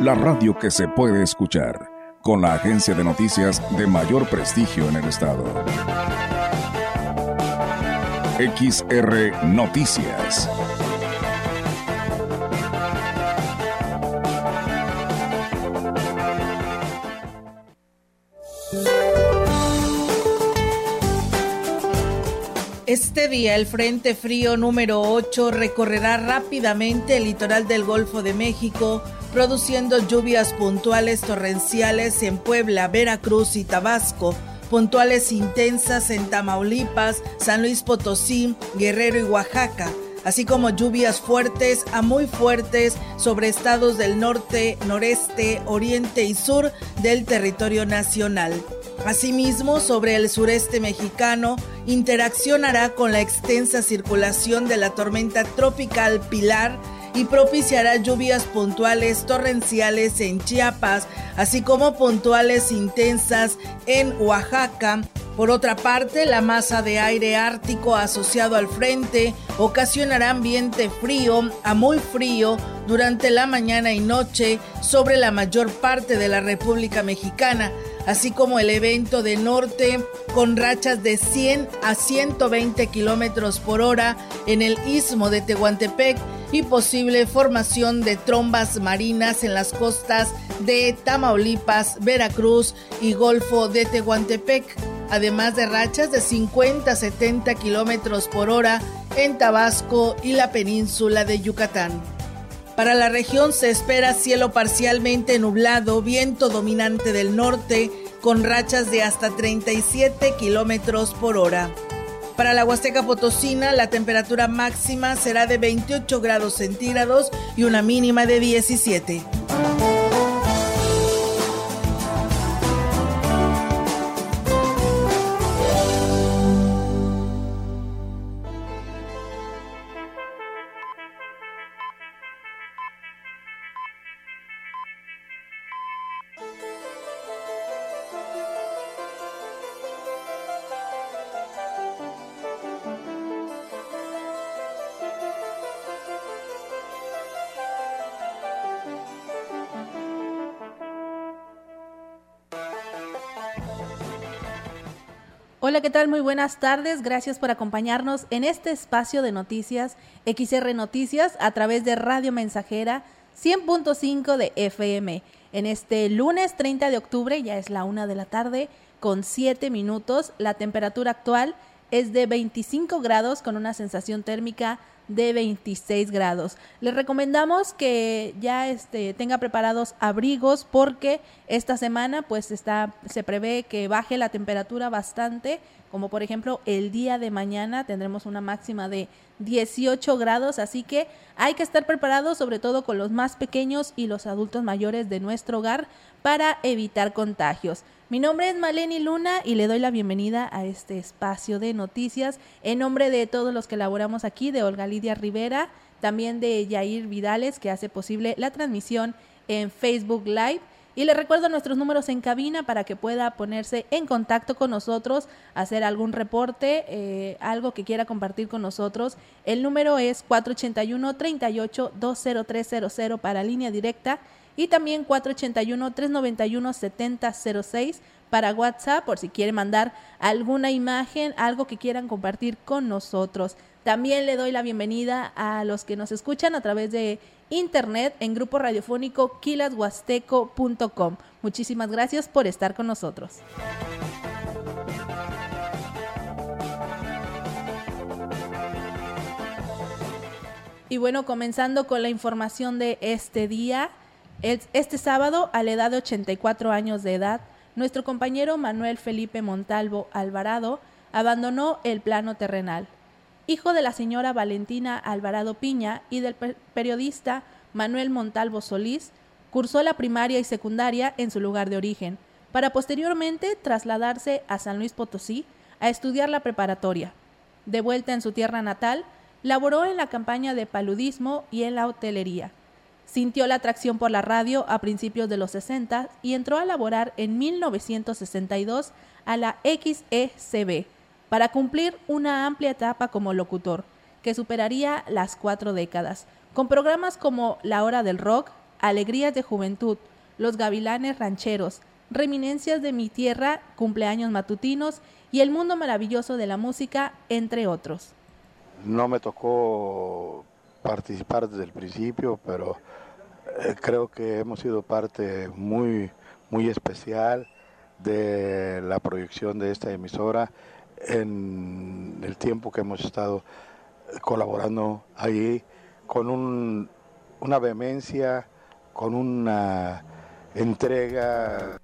la radio que se puede escuchar, con la agencia de noticias de mayor prestigio en el estado. XR Noticias. Este día el Frente Frío número 8 recorrerá rápidamente el litoral del Golfo de México, produciendo lluvias puntuales torrenciales en Puebla, Veracruz y Tabasco, puntuales intensas en Tamaulipas, San Luis Potosí, Guerrero y Oaxaca, así como lluvias fuertes a muy fuertes sobre estados del norte, noreste, oriente y sur del territorio nacional. Asimismo, sobre el sureste mexicano, interaccionará con la extensa circulación de la tormenta tropical Pilar y propiciará lluvias puntuales torrenciales en Chiapas, así como puntuales intensas en Oaxaca. Por otra parte, la masa de aire ártico asociado al frente ocasionará ambiente frío a muy frío durante la mañana y noche sobre la mayor parte de la República Mexicana así como el evento de norte con rachas de 100 a 120 kilómetros por hora en el istmo de Tehuantepec y posible formación de trombas marinas en las costas de Tamaulipas, Veracruz y Golfo de Tehuantepec, además de rachas de 50 a 70 kilómetros por hora en Tabasco y la península de Yucatán. Para la región se espera cielo parcialmente nublado, viento dominante del norte, con rachas de hasta 37 kilómetros por hora. Para la Huasteca Potosina, la temperatura máxima será de 28 grados centígrados y una mínima de 17. Hola, ¿qué tal? Muy buenas tardes. Gracias por acompañarnos en este espacio de noticias XR Noticias a través de Radio Mensajera 100.5 de FM. En este lunes 30 de octubre, ya es la una de la tarde, con 7 minutos. La temperatura actual es de 25 grados con una sensación térmica de 26 grados. Les recomendamos que ya este, tenga preparados abrigos porque esta semana pues está, se prevé que baje la temperatura bastante, como por ejemplo el día de mañana tendremos una máxima de 18 grados, así que hay que estar preparados sobre todo con los más pequeños y los adultos mayores de nuestro hogar para evitar contagios. Mi nombre es Maleni Luna y le doy la bienvenida a este espacio de noticias en nombre de todos los que elaboramos aquí, de Olga Lidia Rivera, también de Yair Vidales, que hace posible la transmisión en Facebook Live. Y le recuerdo nuestros números en cabina para que pueda ponerse en contacto con nosotros, hacer algún reporte, eh, algo que quiera compartir con nosotros. El número es 481 38 20300 para línea directa y también 481-391-7006 para WhatsApp por si quiere mandar alguna imagen, algo que quieran compartir con nosotros. También le doy la bienvenida a los que nos escuchan a través de internet en grupo radiofónico quilashuasteco.com. Muchísimas gracias por estar con nosotros. Y bueno, comenzando con la información de este día. Este sábado, a la edad de 84 años de edad, nuestro compañero Manuel Felipe Montalvo Alvarado abandonó el plano terrenal. Hijo de la señora Valentina Alvarado Piña y del periodista Manuel Montalvo Solís, Cursó la primaria y secundaria en su lugar de origen, para posteriormente trasladarse a San Luis Potosí a estudiar la preparatoria. De vuelta en su tierra natal, laboró en la campaña de paludismo y en la hotelería. Sintió la atracción por la radio a principios de los 60 y entró a laborar en 1962 a la XECB para cumplir una amplia etapa como locutor, que superaría las cuatro décadas, con programas como La Hora del Rock, Alegrías de Juventud, Los Gavilanes Rancheros, Reminencias de mi Tierra, Cumpleaños Matutinos y El Mundo Maravilloso de la Música, entre otros. No me tocó participar desde el principio, pero eh, creo que hemos sido parte muy, muy especial de la proyección de esta emisora en el tiempo que hemos estado colaborando ahí con un, una vehemencia, con una entrega.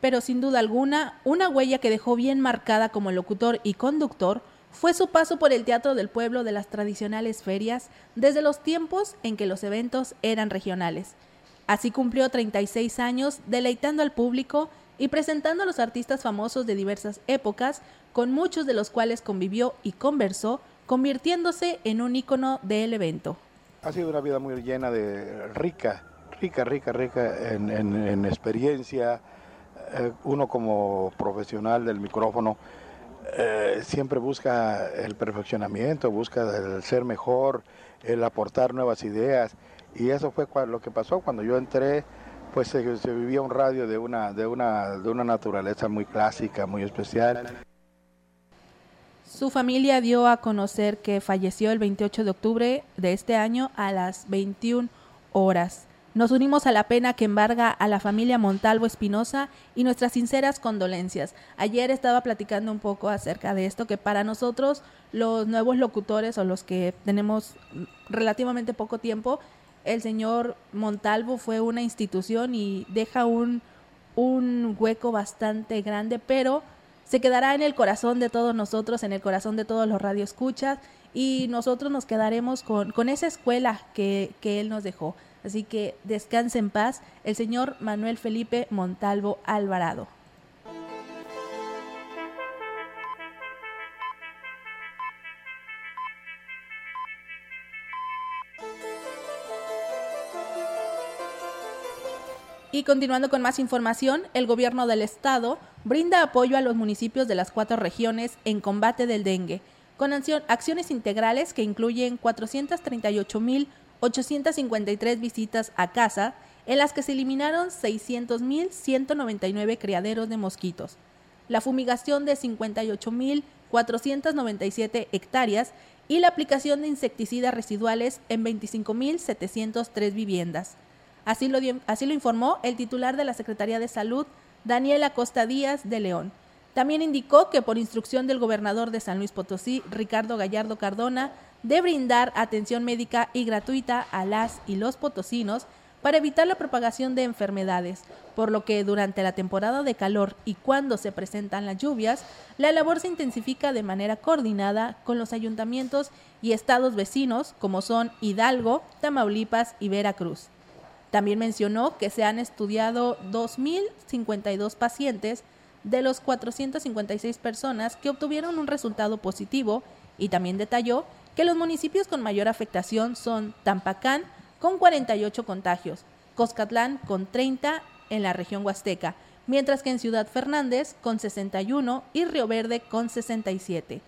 Pero sin duda alguna, una huella que dejó bien marcada como locutor y conductor fue su paso por el Teatro del Pueblo de las tradicionales ferias desde los tiempos en que los eventos eran regionales. Así cumplió 36 años deleitando al público y presentando a los artistas famosos de diversas épocas, con muchos de los cuales convivió y conversó, convirtiéndose en un ícono del evento. Ha sido una vida muy llena de rica, rica, rica, rica en, experiencia. Eh, uno como profesional del micrófono eh, siempre busca el perfeccionamiento, busca el ser mejor, el aportar nuevas ideas. Y eso fue lo que pasó cuando yo entré pues se, vivía un radio de una, de, una, de una naturaleza muy clásica, muy especial. Su familia dio a conocer que falleció el 28 de octubre de este año a las 21 horas. Nos unimos a la pena que embarga a la familia Montalvo Espinosa y nuestras sinceras condolencias. Ayer estaba platicando un poco acerca de esto, que para nosotros los nuevos locutores o los que tenemos relativamente poco tiempo, el señor Montalvo fue una institución y deja un, un hueco bastante grande, pero se quedará en el corazón de todos nosotros, en el corazón de todos los radioescuchas y nosotros nos quedaremos con, con esa escuela que, que él nos dejó. Así que descanse en paz el señor Manuel Felipe Montalvo Alvarado. Y continuando con más información, el gobierno del estado brinda apoyo a los municipios de las cuatro regiones en combate del dengue, con acciones integrales que incluyen 438.853 visitas a casa, en las que se eliminaron 600.199 criaderos de mosquitos, la fumigación de 58.497 hectáreas y la aplicación de insecticidas residuales en 25.703 viviendas. Así lo, así lo informó el titular de la Secretaría de Salud, Daniela Costa Díaz de León. También indicó que por instrucción del gobernador de San Luis Potosí, Ricardo Gallardo Cardona, de brindar atención médica y gratuita a las y los potosinos para evitar la propagación de enfermedades, por lo que durante la temporada de calor y cuando se presentan las lluvias, la labor se intensifica de manera coordinada con los ayuntamientos y estados vecinos como son Hidalgo, Tamaulipas y Veracruz. También mencionó que se han estudiado 2.052 pacientes de los 456 personas que obtuvieron un resultado positivo y también detalló que los municipios con mayor afectación son Tampacán con 48 contagios, Coscatlán con 30 en la región huasteca, mientras que en Ciudad Fernández con 61 y Río Verde con 67.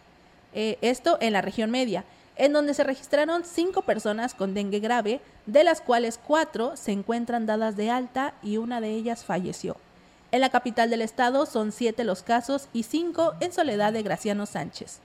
Eh, esto en la región media en donde se registraron cinco personas con dengue grave, de las cuales cuatro se encuentran dadas de alta y una de ellas falleció. En la capital del estado son siete los casos y cinco en Soledad de Graciano Sánchez.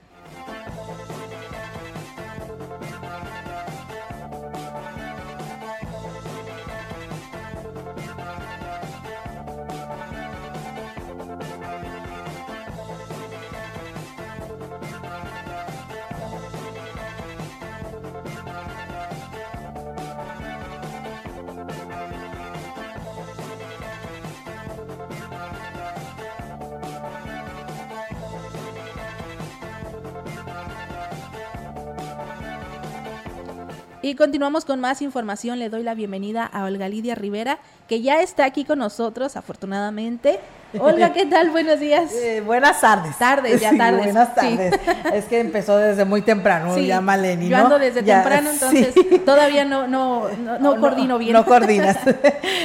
Y continuamos con más información. Le doy la bienvenida a Olga Lidia Rivera, que ya está aquí con nosotros, afortunadamente. Olga, ¿qué tal? Buenos días. Eh, buenas tardes. Tardes, ya tardes. buenas tardes. Es que empezó desde muy temprano, ya Maleni, ¿no? Yo ando desde temprano, entonces todavía no, no, no, coordino bien. No coordinas.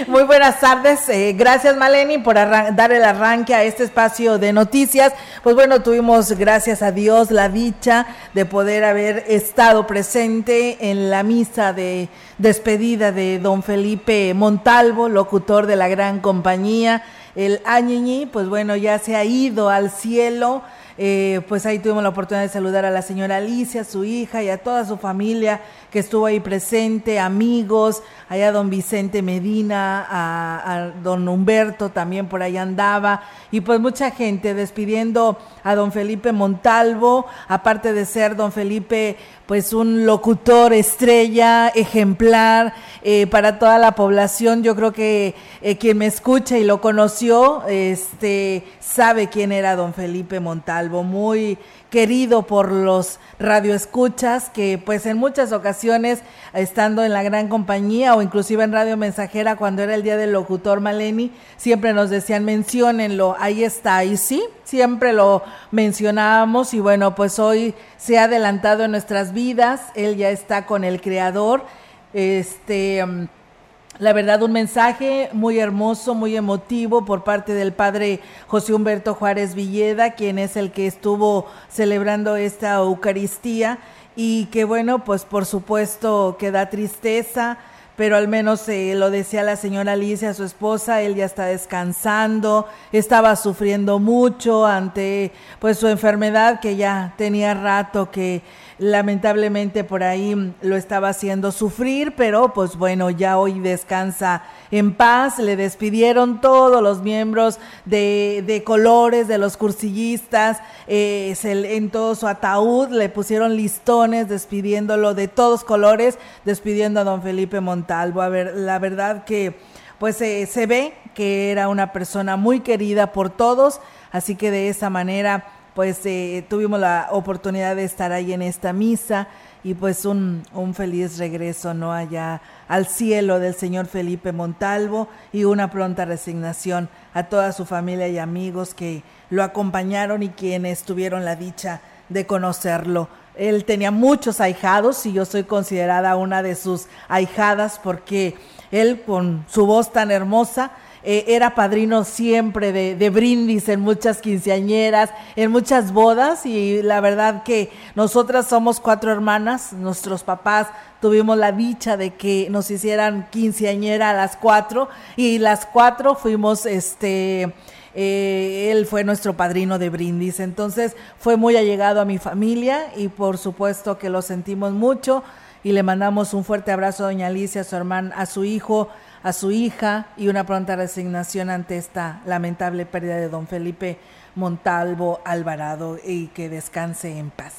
muy buenas tardes. Eh, gracias, Maleni, por dar el arranque a este espacio de noticias. Pues bueno, tuvimos, gracias a Dios, la dicha de poder haber estado presente en la misa de despedida de don Felipe Montalvo, locutor de la gran compañía el Añiñi, pues bueno, ya se ha ido al cielo. Eh, pues ahí tuvimos la oportunidad de saludar a la señora Alicia, su hija y a toda su familia que estuvo ahí presente, amigos, allá don Vicente Medina, a, don Humberto también por ahí andaba, y pues mucha gente despidiendo a don Felipe Montalvo, aparte de ser don Felipe pues un locutor estrella, ejemplar eh, para toda la población. Yo creo que eh, quien me escucha y lo conoció, este, sabe quién era don Felipe Montalvo, muy querido por los radioescuchas que pues en muchas ocasiones estando en la gran compañía o inclusive en Radio Mensajera cuando era el día del locutor Maleni, siempre nos decían menciónenlo, ahí está, y sí, siempre lo mencionábamos y bueno, pues hoy se ha adelantado en nuestras vidas, él ya está con el creador, este mm, la verdad, un mensaje muy hermoso, muy emotivo por parte del padre José Humberto Juárez Villeda, quien es el que estuvo celebrando esta Eucaristía. Y que bueno, pues por supuesto que da tristeza, pero al menos eh, lo decía la señora Alicia, su esposa, él ya está descansando, estaba sufriendo mucho ante pues su enfermedad que ya tenía rato que lamentablemente por ahí lo estaba haciendo sufrir, pero pues bueno, ya hoy descansa en paz, le despidieron todos los miembros de, de colores, de los cursillistas, eh, en todo su ataúd le pusieron listones despidiéndolo de todos colores, despidiendo a don Felipe Montalvo. A ver, la verdad que pues eh, se ve que era una persona muy querida por todos, así que de esa manera pues eh, tuvimos la oportunidad de estar ahí en esta misa y pues un, un, feliz regreso, ¿no? Allá al cielo del señor Felipe Montalvo y una pronta resignación a toda su familia y amigos que lo acompañaron y quienes tuvieron la dicha de conocerlo. Él tenía muchos ahijados y yo soy considerada una de sus ahijadas porque él con su voz tan hermosa eh, era padrino siempre de, brindis en muchas quinceañeras, en muchas bodas y la verdad que nosotras somos cuatro hermanas, nuestros papás tuvimos la dicha de que nos hicieran quinceañera a las cuatro y las cuatro fuimos este... Eh, él fue nuestro padrino de brindis, entonces fue muy allegado a mi familia y por supuesto que lo sentimos mucho y le mandamos un fuerte abrazo a doña Alicia, a su hermana, a su hijo, a su hija y una pronta resignación ante esta lamentable pérdida de don Felipe Montalvo Alvarado y que descanse en paz.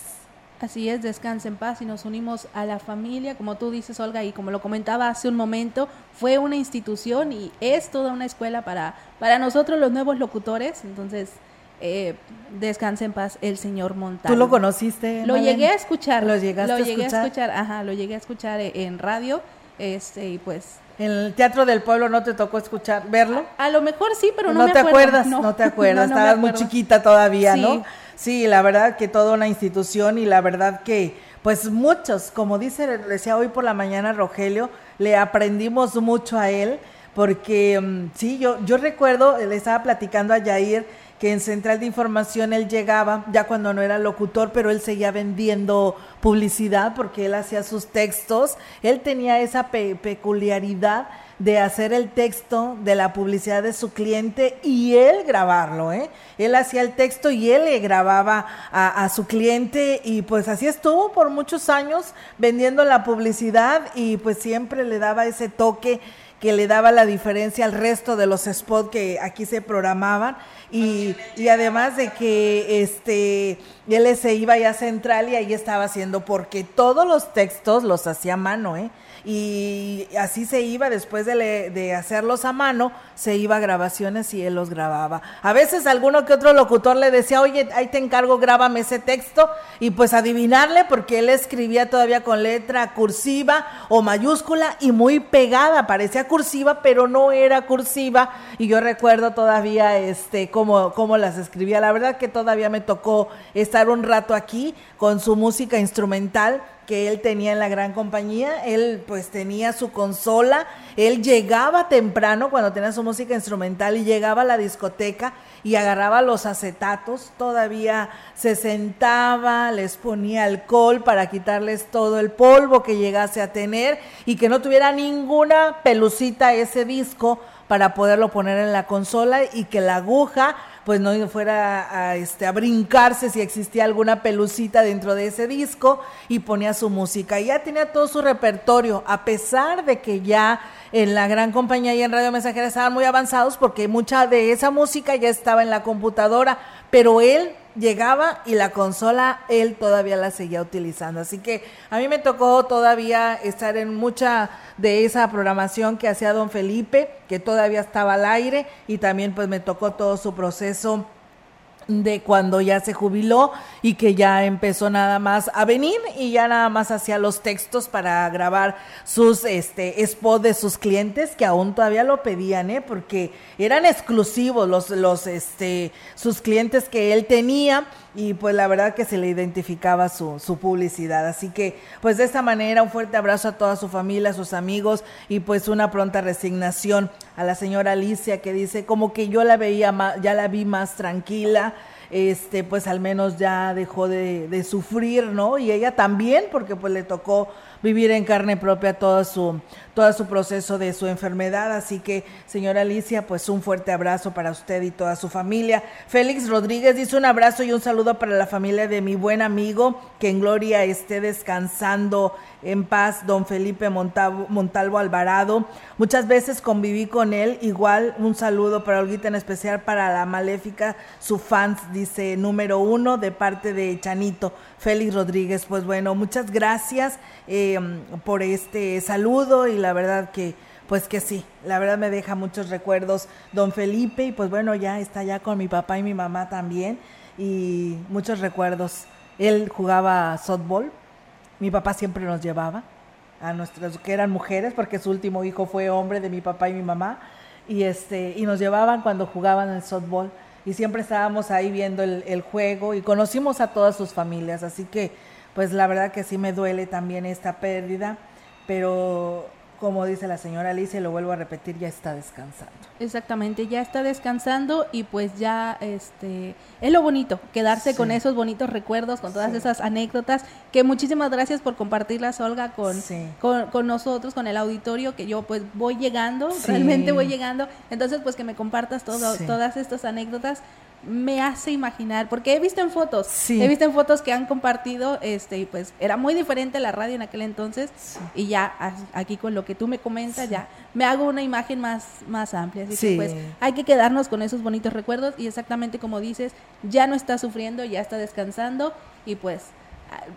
Así es, descanse en paz y nos unimos a la familia, como tú dices, Olga, y como lo comentaba hace un momento, fue una institución y es toda una escuela para, para nosotros los nuevos locutores, entonces eh, descanse en paz el señor Montalvo. ¿Tú lo conociste? Lo llegué a escuchar. ¿Lo llegaste a llegué a escuchar? Ajá, lo llegué a escuchar en radio, este, y pues en el Teatro del Pueblo no te tocó escuchar, verlo. A, lo mejor sí, pero no, no te acuerdas, no, te acuerdas, estabas muy chiquita todavía, ¿no? Sí, la verdad que toda una institución y la verdad que, pues muchos, como dice, decía hoy por la mañana Rogelio, le aprendimos mucho a él, porque mm, sí, yo, yo recuerdo, le estaba platicando a Yair, que en Central de Información él llegaba, ya cuando no era locutor, pero él seguía vendiendo publicidad porque él hacía sus textos. Él tenía esa peculiaridad de hacer el texto de la publicidad de su cliente y él grabarlo, ¿eh? Él hacía el texto y él le grababa a, a, su cliente y pues así estuvo por muchos años vendiendo la publicidad y pues siempre le daba ese toque que le daba la diferencia al resto de los spots que aquí se programaban y, y además de que este él se iba ya a central y ahí estaba haciendo porque todos los textos los hacía a mano, ¿eh? Y así se iba después de, de, hacerlos a mano, se iba a grabaciones y él los grababa. A veces alguno que otro locutor le decía, oye, ahí te encargo, grábame ese texto, y pues adivinarle, porque él escribía todavía con letra cursiva o mayúscula y muy pegada, parecía cursiva, pero no era cursiva, y yo recuerdo todavía este cómo, cómo las escribía. La verdad que todavía me tocó estar un rato aquí con su música instrumental que él tenía en la gran compañía, él pues tenía su consola, él llegaba temprano cuando tenía su música instrumental y llegaba a la discoteca y agarraba los acetatos, todavía se sentaba, les ponía alcohol para quitarles todo el polvo que llegase a tener y que no tuviera ninguna pelucita ese disco para poderlo poner en la consola y que la aguja pues no fuera a, este, a brincarse si existía alguna pelucita dentro de ese disco y ponía su música. Y ya tenía todo su repertorio, a pesar de que ya en la gran compañía y en Radio Mensajera estaban muy avanzados porque mucha de esa música ya estaba en la computadora, pero él llegaba y la consola él todavía la seguía utilizando. Así que a mí me tocó todavía estar en mucha de esa programación que hacía don Felipe, que todavía estaba al aire y también pues me tocó todo su proceso de cuando ya se jubiló y que ya empezó nada más a venir y ya nada más hacía los textos para grabar sus este spots de sus clientes que aún todavía lo pedían, ¿eh? porque eran exclusivos los los este sus clientes que él tenía y pues la verdad que se le identificaba su, su publicidad. Así que pues de esta manera un fuerte abrazo a toda su familia, a sus amigos y pues una pronta resignación a la señora Alicia que dice como que yo la veía más, ya la vi más tranquila este, pues al menos ya dejó de, de, sufrir, ¿no? Y ella también, porque pues le tocó vivir en carne propia todo su, todo su proceso de su enfermedad. Así que, señora Alicia, pues un fuerte abrazo para usted y toda su familia. Félix Rodríguez dice un abrazo y un saludo para la familia de mi buen amigo, que en gloria esté descansando en paz, don Felipe Montalvo, Alvarado. Muchas veces conviví con él, igual un saludo para Olguita, en especial para la maléfica, su fans, dice número uno, de parte de Chanito. Félix Rodríguez. Pues bueno, muchas gracias eh, por este saludo y la verdad que, pues que sí, la verdad me deja muchos recuerdos don Felipe y pues bueno, ya está ya con mi papá y mi mamá también y muchos recuerdos. Él jugaba softball, mi papá siempre nos llevaba a nuestras que eran mujeres porque su último hijo fue hombre de mi papá y mi mamá y este y nos llevaban cuando jugaban el softball y siempre estábamos ahí viendo el, juego y conocimos a todas sus familias, así que pues la verdad que sí me duele también esta pérdida, pero como dice la señora Alicia, lo vuelvo a repetir, ya está descansando. Exactamente, ya está descansando y pues ya este es lo bonito, quedarse con esos bonitos recuerdos, con todas esas anécdotas, que muchísimas gracias por compartirlas, Olga, con, con, nosotros, con el auditorio, que yo pues voy llegando, realmente voy llegando, entonces pues que me compartas todo, todas estas anécdotas me hace imaginar, porque he visto en fotos, he visto en fotos que han compartido, este, y pues era muy diferente la radio en aquel entonces, y ya aquí con lo que tú me comentas, ya me hago una imagen más, más amplia, así que pues hay que quedarnos con esos bonitos recuerdos, y exactamente como dices, ya no está sufriendo, ya está descansando, y pues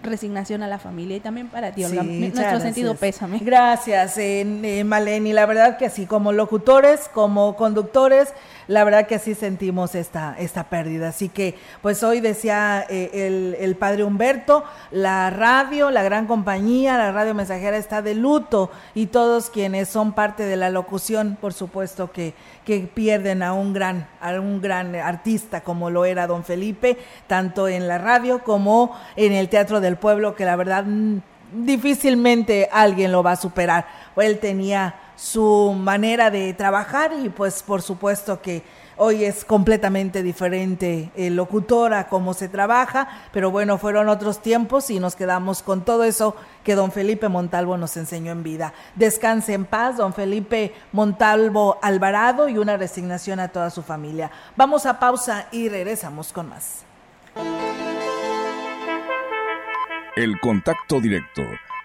resignación a la familia y también para ti, nuestro sentido pésame. Gracias, eh, Maleni. La verdad que así como locutores, como conductores, la verdad que así sentimos esta, esta pérdida. Así que, pues hoy decía eh, el, padre Humberto, la radio, la gran compañía, la radio mensajera está de luto y todos quienes son parte de la locución, por supuesto que, que pierden a un gran, a un gran artista como lo era don Felipe, tanto en la radio como en el Teatro del Pueblo, que la verdad mm, difícilmente alguien lo va a superar. Él tenía su manera de trabajar y pues por supuesto que hoy es completamente diferente el locutor a cómo se trabaja, pero bueno, fueron otros tiempos y nos quedamos con todo eso que don Felipe Montalvo nos enseñó en vida. Descanse en paz, don Felipe Montalvo Alvarado y una resignación a toda su familia. Vamos a pausa y regresamos con más. El contacto directo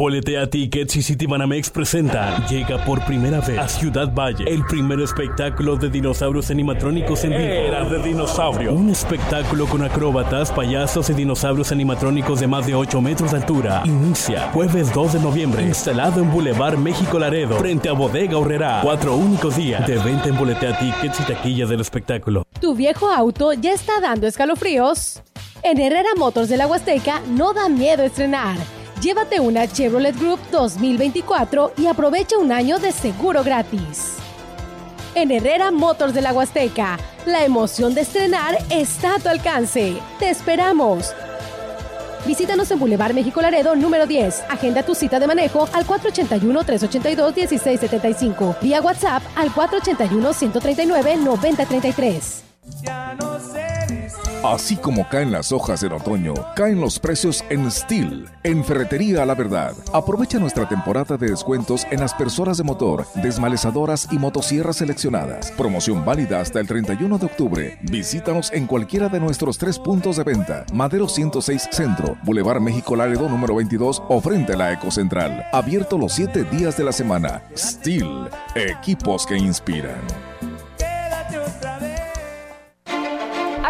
Boletea Tickets y Citibanamex presenta Llega por primera vez a Ciudad Valle el primer espectáculo de dinosaurios animatrónicos en vivo. Era de dinosaurio. Un espectáculo con acróbatas, payasos y dinosaurios animatrónicos de más de 8 metros de altura. Inicia jueves 2 de noviembre. Instalado en Boulevard México Laredo, frente a Bodega Horrera. Cuatro únicos días de venta en Boletea Tickets y taquillas del espectáculo. ¿Tu viejo auto ya está dando escalofríos? En Herrera Motors de la Huasteca no da miedo estrenar. Llévate una Chevrolet Group 2024 y aprovecha un año de seguro gratis. En Herrera Motors de la Huasteca, la emoción de estrenar está a tu alcance. ¡Te esperamos! Visítanos en Boulevard México Laredo número 10. Agenda tu cita de manejo al 481-382-1675. Vía WhatsApp al 481-139-9033. Ya no Así como caen las hojas del otoño, caen los precios en Steel, en Ferretería la Verdad. Aprovecha nuestra temporada de descuentos en aspersoras de motor, desmalezadoras y motosierras seleccionadas. Promoción válida hasta el 31 de octubre. Visítanos en cualquiera de nuestros tres puntos de venta. Madero 106 Centro, Boulevard México Laredo número 22 o frente a la Ecocentral. Abierto los 7 días de la semana. Steel, equipos que inspiran.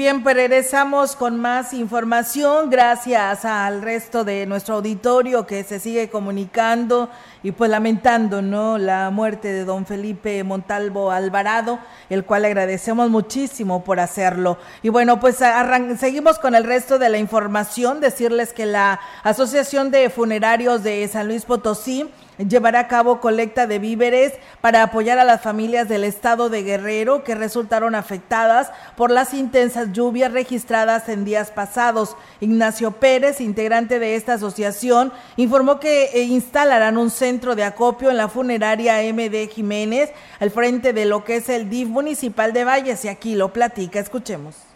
Bien, pues regresamos con más información. Gracias al resto de nuestro auditorio que se sigue comunicando y pues lamentando, ¿no? La muerte de don Felipe Montalvo Alvarado, el cual agradecemos muchísimo por hacerlo. Y bueno, pues seguimos con el resto de la información. Decirles que la Asociación de Funerarios de San Luis Potosí llevará a cabo colecta de víveres para apoyar a las familias del estado de Guerrero que resultaron afectadas por las intensas lluvias registradas en días pasados. Ignacio Pérez, integrante de esta asociación, informó que eh, instalarán un centro de acopio en la funeraria MD Jiménez al frente de lo que es el DIF municipal de Valles y aquí lo platica. Escuchemos.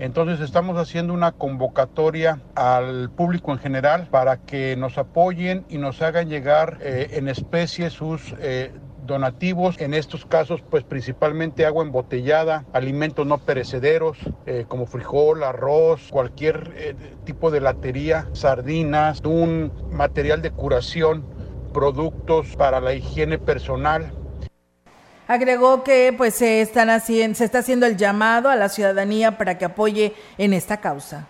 Entonces estamos haciendo una convocatoria al público en general para que nos apoyen y nos hagan llegar eh, en especie sus eh, donativos, en estos casos pues principalmente agua embotellada, alimentos no perecederos eh, como frijol, arroz, cualquier tipo de latería, sardinas, un material de curación, productos para la higiene personal, Agregó que pues se están haciendo, se está haciendo el llamado a la ciudadanía para que apoye en esta causa.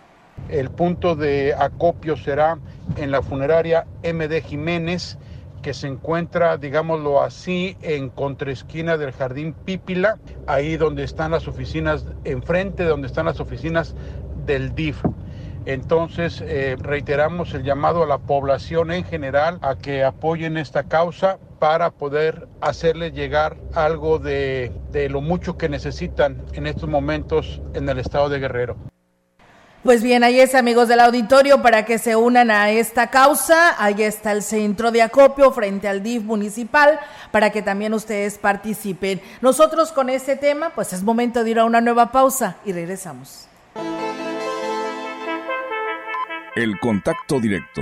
El punto de acopio será en la funeraria MD Jiménez, que se encuentra, digámoslo así, en contraesquina del Jardín Pípila, ahí donde están las oficinas, enfrente de donde están las oficinas del DIF. Entonces, eh, reiteramos el llamado a la población en general a que apoyen esta causa para poder hacerles llegar algo de, de lo mucho que necesitan en estos momentos en el estado de Guerrero. Pues bien, ahí es amigos del auditorio para que se unan a esta causa. Ahí está el centro de acopio frente al DIF municipal para que también ustedes participen. Nosotros con este tema, pues es momento de ir a una nueva pausa y regresamos. El contacto directo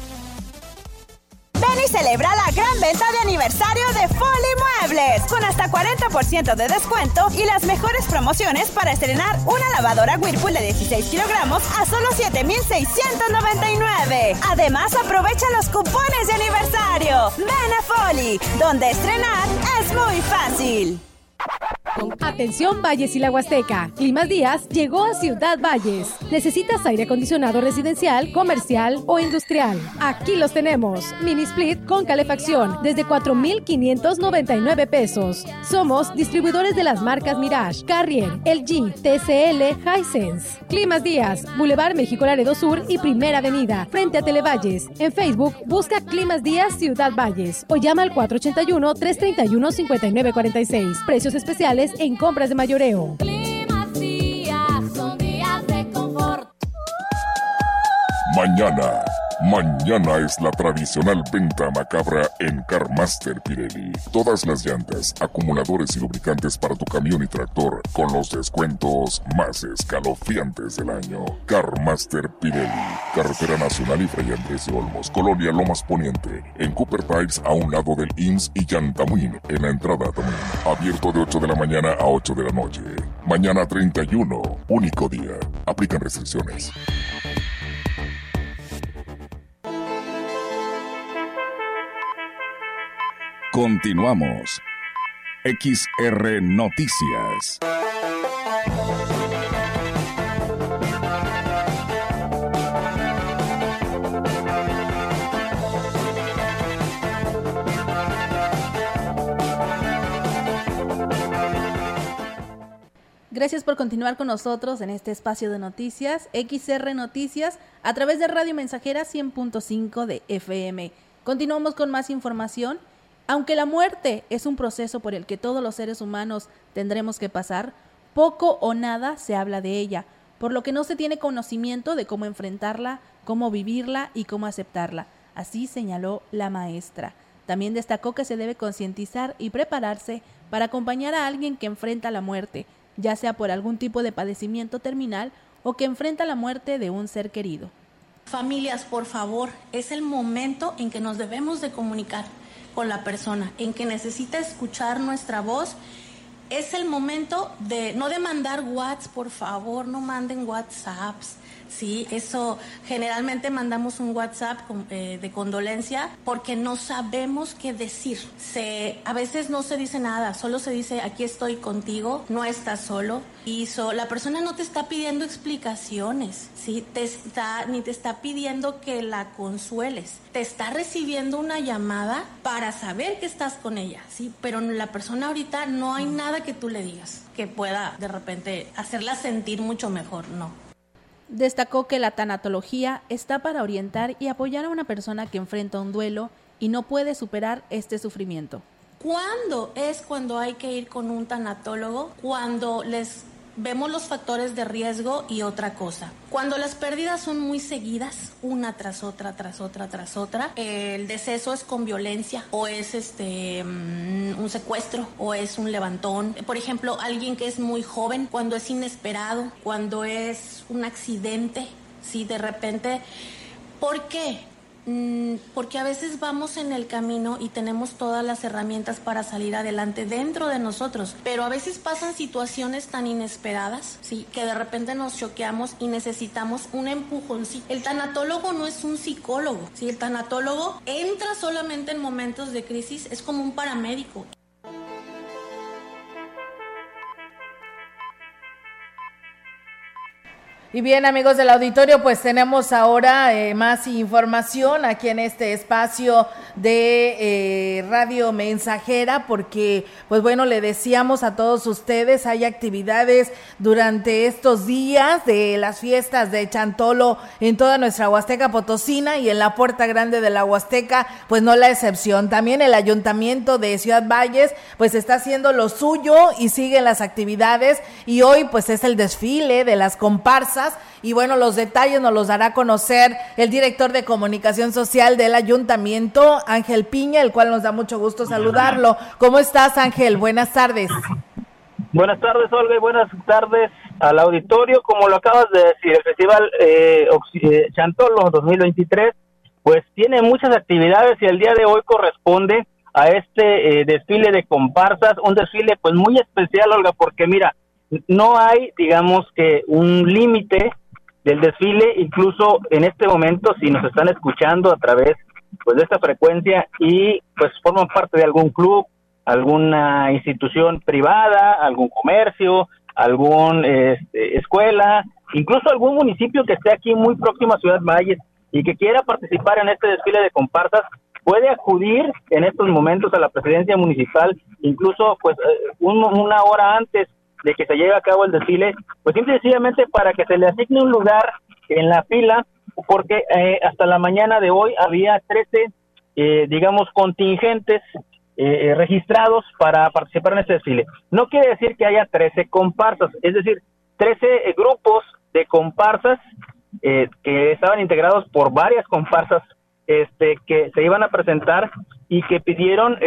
Ven y celebra la gran venta de aniversario de Folly Muebles, con hasta 40% de descuento y las mejores promociones para estrenar una lavadora Whirlpool de 16 kilogramos a solo 7,699. Además, aprovecha los cupones de aniversario. Ven a Folly, donde estrenar es muy fácil. Atención Valles y la Huasteca. Climas Díaz llegó a Ciudad Valles. ¿Necesitas aire acondicionado residencial, comercial o industrial? Aquí los tenemos. Mini split con calefacción desde 4,599 pesos. Somos distribuidores de las marcas Mirage, Carrier, LG, TCL, Hisense. Climas Díaz, Boulevard México Laredo Sur y Primera Avenida, frente a Televalles. En Facebook, busca Climas Díaz Ciudad Valles o llama al 481 331 5946. Precios especiales en compras de mayoreo. Mañana. Mañana es la tradicional venta macabra en Carmaster Pirelli. Todas las llantas, acumuladores y lubricantes para tu camión y tractor con los descuentos más escalofriantes del año. Carmaster Pirelli. Carretera Nacional y Fray Andrés de Olmos, Colonia Lomas Poniente. En Cooper Pipes a un lado del IMSS y Yantamuin en la entrada Tamuín. Abierto de 8 de la mañana a 8 de la noche. Mañana 31, único día. Aplican restricciones. Continuamos. XR Noticias. Gracias por continuar con nosotros en este espacio de noticias, XR Noticias, a través de Radio Mensajera 100.5 de FM. Continuamos con más información. Aunque la muerte es un proceso por el que todos los seres humanos tendremos que pasar, poco o nada se habla de ella, por lo que no se tiene conocimiento de cómo enfrentarla, cómo vivirla y cómo aceptarla. Así señaló la maestra. También destacó que se debe concientizar y prepararse para acompañar a alguien que enfrenta la muerte, ya sea por algún tipo de padecimiento terminal o que enfrenta la muerte de un ser querido. Familias, por favor, es el momento en que nos debemos de comunicar con la persona, en que necesita escuchar nuestra voz. Es el momento de no de mandar WhatsApp, por favor, no manden WhatsApps Sí, eso generalmente mandamos un WhatsApp eh, de condolencia porque no sabemos qué decir. Se, a veces no se dice nada, solo se dice aquí estoy contigo, no estás solo. Y la persona no te está pidiendo explicaciones, ¿sí? te está, ni te está pidiendo que la consueles. Te está recibiendo una llamada para saber que estás con ella, ¿sí? pero la persona ahorita no hay nada que tú le digas que pueda de repente hacerla sentir mucho mejor, no. Destacó que la tanatología está para orientar y apoyar a una persona que enfrenta un duelo y no puede superar este sufrimiento. ¿Cuándo es cuando hay que ir con un tanatólogo? Cuando les vemos los factores de riesgo y otra cosa. Cuando las pérdidas son muy seguidas, una tras otra, tras otra, tras otra, el deceso es con violencia o es este mm, un secuestro o es un levantón. Por ejemplo, alguien que es muy joven, cuando es inesperado, cuando es un accidente, si de repente ¿Por qué? Mm, porque a veces vamos en el camino y tenemos todas las herramientas para salir adelante dentro de nosotros, pero a veces pasan situaciones tan inesperadas, sí, que de repente nos choqueamos y necesitamos un empujón. Sí, el tanatólogo no es un psicólogo, sí, el tanatólogo entra solamente en momentos de crisis, es como un paramédico. Y bien, amigos del auditorio, pues tenemos ahora eh, más información aquí en este espacio de eh, Radio Mensajera, porque, pues bueno, le decíamos a todos ustedes, hay actividades durante estos días de las fiestas de Chantolo en toda nuestra Huasteca Potosina y en la Puerta Grande de la Huasteca, pues no la excepción. También el Ayuntamiento de Ciudad Valles, pues está haciendo lo suyo y siguen las actividades y hoy, pues es el desfile de las comparsas y bueno, los detalles nos los dará a conocer el director de comunicación social del ayuntamiento, Ángel Piña, el cual nos da mucho gusto saludarlo. ¿Cómo estás, Ángel? Buenas tardes. Buenas tardes, Olga, y buenas tardes al auditorio. Como lo acabas de decir, el Festival eh, eh Chantolo 2023, pues tiene muchas actividades y el día de hoy corresponde a este eh, desfile de comparsas, un desfile pues muy especial, Olga, porque mira, no hay, digamos que, un límite del desfile, incluso en este momento, si nos están escuchando a través pues, de esta frecuencia y pues forman parte de algún club, alguna institución privada, algún comercio, alguna este, escuela, incluso algún municipio que esté aquí muy próximo a Ciudad Valles y que quiera participar en este desfile de comparsas, puede acudir en estos momentos a la presidencia municipal, incluso pues eh, una hora antes de que se lleve a cabo el desfile, pues sencillamente para que se le asigne un lugar en la fila, porque eh, hasta la mañana de hoy había 13, eh, digamos, contingentes eh, registrados para participar en este desfile. No quiere decir que haya 13 comparsas, es decir, 13 grupos de comparsas que estaban integrados por varias comparsas este, que se iban a presentar y que pidieron,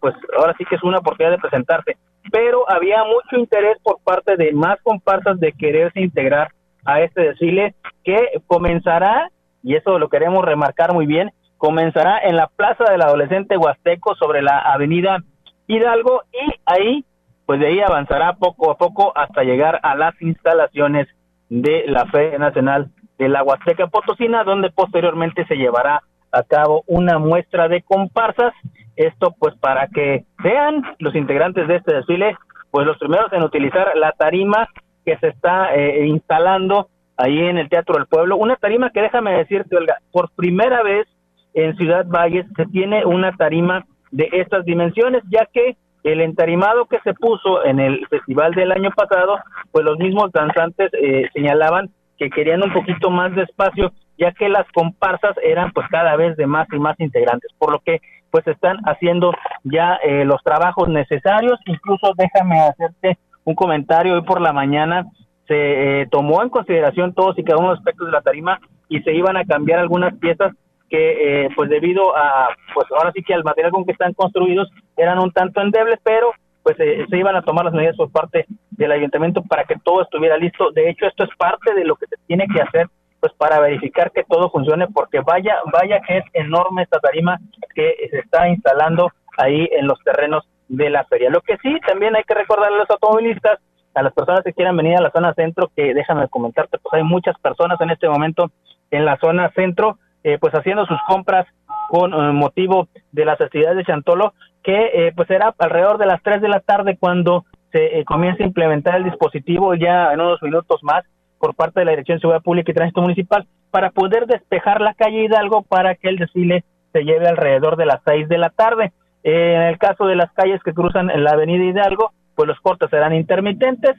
pues ahora sí que es una oportunidad de presentarse. Pero había mucho interés por parte de más comparsas de quererse integrar a este desfile que comenzará, y eso lo queremos remarcar muy bien, comenzará en la Plaza del Adolescente Huasteco sobre la Avenida Hidalgo y ahí, pues de ahí avanzará poco a poco hasta llegar a las instalaciones de la Fe Nacional de la Huasteca Potosina, donde posteriormente se llevará a cabo una muestra de comparsas esto pues para que sean los integrantes de este desfile pues los primeros en utilizar la tarima que se está eh, instalando ahí en el Teatro del Pueblo. Una tarima que déjame decirte, Olga, por primera vez en Ciudad Valles se tiene una tarima de estas dimensiones, ya que el entarimado que se puso en el festival del año pasado, pues los mismos danzantes eh, señalaban que querían un poquito más de espacio, ya que las comparsas eran pues cada vez de más y más integrantes, por lo que pues están haciendo ya eh, los trabajos necesarios, incluso déjame hacerte un comentario, hoy por la mañana se eh, tomó en consideración todos y cada uno de los aspectos de la tarima y se iban a cambiar algunas piezas que pues debido a pues ahora sí que al material con que están construidos eran un tanto endebles, pero pues eh, se iban a tomar las medidas por parte del ayuntamiento para que todo estuviera listo. De hecho, esto es parte de lo que se tiene que hacer pues para verificar que todo funcione porque vaya vaya que es enorme esta tarima que se está instalando ahí en los terrenos de la feria. Lo que sí también hay que recordarle a los automovilistas, a las personas que quieran venir a la zona centro, que déjame comentarte, pues hay muchas personas en este momento en la zona centro, eh, pues haciendo sus compras con eh, motivo de las actividades de Chantolo, que eh, pues será alrededor de las 3 de la tarde cuando se eh, comience a implementar el dispositivo ya en unos minutos más por parte de la Dirección de Seguridad Pública y Tránsito Municipal para poder despejar la calle Hidalgo para que el desfile se lleve alrededor de las 6 de la tarde. Eh, en el caso de las calles que cruzan la avenida Hidalgo, pues los cortes serán intermitentes,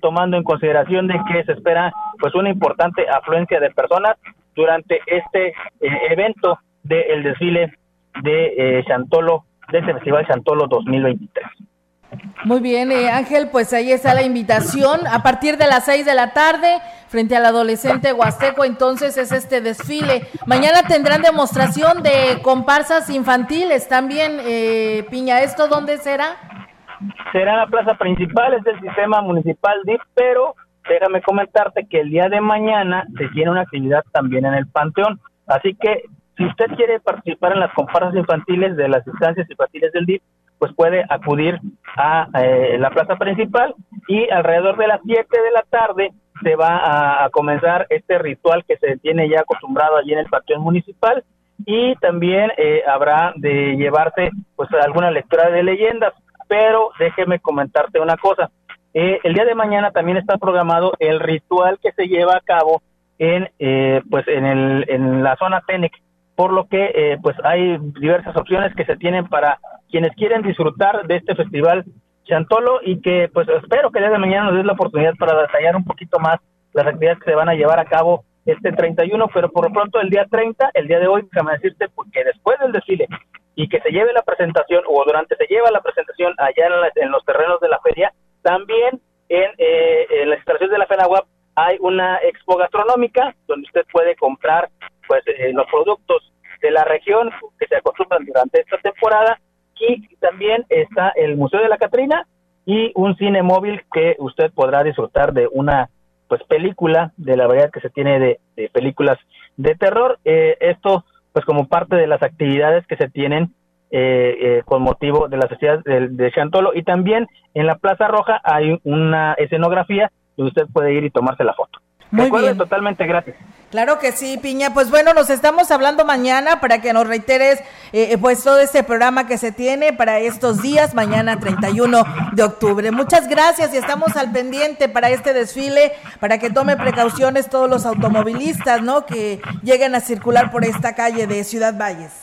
tomando en consideración de que se espera pues una importante afluencia de personas durante este evento del desfile de Chantolo de este Festival Chantolo 2023. Muy bien, eh, Ángel, pues ahí está la invitación. A partir de las 6 de la tarde, frente al adolescente Huasteco, entonces es este desfile. Mañana tendrán demostración de comparsas infantiles también, eh, Piña. ¿Esto dónde será? Será la plaza principal, es del sistema municipal DIF, pero déjame comentarte que el día de mañana se tiene una actividad también en el Panteón. Así que si usted quiere participar en las comparsas infantiles de las instancias infantiles del DIF, pues puede acudir a eh, la plaza principal y alrededor de las 7 de la tarde se va a, comenzar este ritual que se tiene ya acostumbrado allí en el panteón municipal. Y también eh, habrá de llevarse pues alguna lectura de leyendas. Pero déjeme comentarte una cosa. Eh, el día de mañana también está programado el ritual que se lleva a cabo en pues en el en la zona Tenec por lo que eh, pues hay diversas opciones que se tienen para quienes quieren disfrutar de este festival Chantolo y que pues espero que el día de mañana nos dé la oportunidad para detallar un poquito más las actividades que se van a llevar a cabo este 31, pero por lo pronto el día 30, el día de hoy, déjame decirte porque después del desfile y que se lleve la presentación o durante se lleva la presentación allá en, los terrenos de la feria, también en, eh, en la de la FENAWAP hay una expo gastronómica donde usted puede comprar pues eh, los productos de la región que se acostumbran durante esta temporada. Y también está el Museo de la Catrina y un cine móvil que usted podrá disfrutar de una pues película de la variedad que se tiene de, películas de terror. Eh, esto pues como parte de las actividades que se tienen eh, con motivo de la sociedad de, de Chantolo. Y también en la Plaza Roja hay una escenografía donde usted puede ir y tomarse la foto muy bien. totalmente gratis. Claro que sí, Piña. Pues bueno, nos estamos hablando mañana para que nos reiteres eh, eh, pues todo este programa que se tiene para estos días, mañana 31 de octubre. Muchas gracias y estamos al pendiente para este desfile, para que tome precauciones todos los automovilistas, ¿no? Que lleguen a circular por esta calle de Ciudad Valles.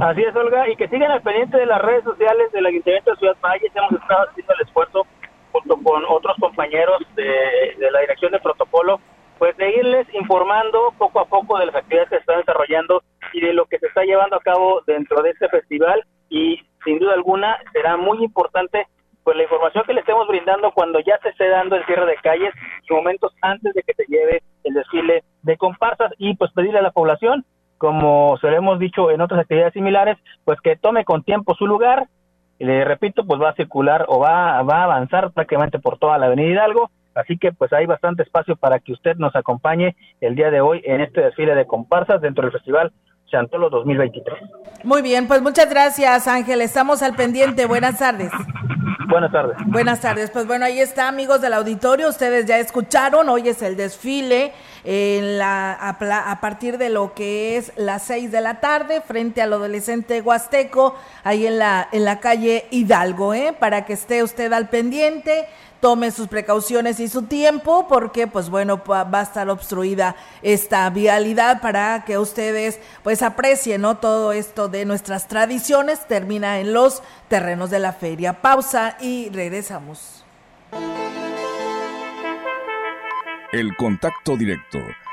Así es, Olga, y que sigan al pendiente de las redes sociales del Ayuntamiento de Ciudad Valles. Hemos estado haciendo el esfuerzo junto con otros compañeros de, la dirección de protocolo, pues de irles informando poco a poco de las actividades que se están desarrollando y de lo que se está llevando a cabo dentro de este festival. Y sin duda alguna será muy importante pues la información que le estemos brindando cuando ya se esté dando el cierre de calles y momentos antes de que se lleve el desfile de comparsas y pues pedirle a la población como se lo hemos dicho en otras actividades similares, pues que tome con tiempo su lugar, le repito, pues va a circular o va, va a avanzar prácticamente por toda la avenida Hidalgo, así que pues hay bastante espacio para que usted nos acompañe el día de hoy en este desfile de comparsas dentro del Festival Chantolo 2023. Muy bien, pues muchas gracias Ángel, estamos al pendiente, buenas tardes. Buenas tardes. Buenas tardes. Pues bueno, ahí está, amigos del auditorio. Ustedes ya escucharon. Hoy es el desfile en la, a, partir de lo que es las seis de la tarde frente al adolescente huasteco, ahí en la, en la calle Hidalgo, ¿eh? para que esté usted al pendiente tome sus precauciones y su tiempo porque pues bueno va a estar obstruida esta vialidad para que ustedes pues aprecien ¿no? todo esto de nuestras tradiciones. Termina en los terrenos de la feria. Pausa y regresamos. El contacto directo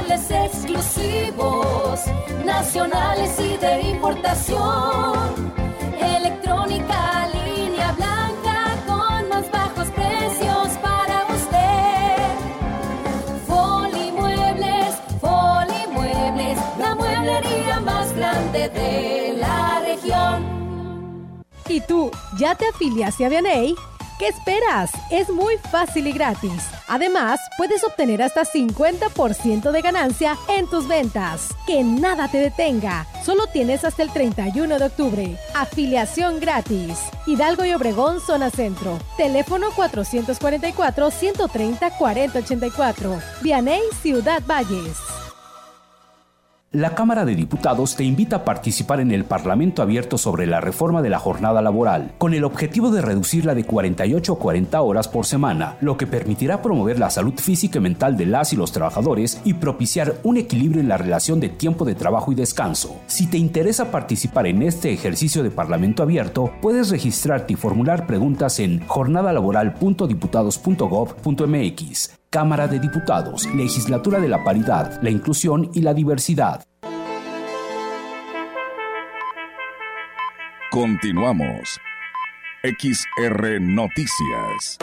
Muebles exclusivos, nacionales y de importación. Electrónica, línea blanca con más bajos precios para usted. Folimuebles, Folimuebles, la mueblería más grande de la región. ¿Y tú, ya te afiliaste a Vianey? ¿Qué esperas? Es muy fácil y gratis. Además, puedes obtener hasta 50% de ganancia en tus ventas. Que nada te detenga. Solo tienes hasta el 31 de octubre. Afiliación gratis. Hidalgo y Obregón, zona centro. Teléfono 444-130-4084. Vianey, Ciudad Valles. La Cámara de Diputados te invita a participar en el Parlamento abierto sobre la reforma de la jornada laboral, con el objetivo de reducirla de 48 a 40 horas por semana, lo que permitirá promover la salud física y mental de las y los trabajadores y propiciar un equilibrio en la relación de tiempo de trabajo y descanso. Si te interesa participar en este ejercicio de Parlamento abierto, puedes registrarte y formular preguntas en jornadalaboral.diputados.gov.mx. Cámara de Diputados, Legislatura de la Paridad, la Inclusión y la Diversidad. Continuamos. XR Noticias.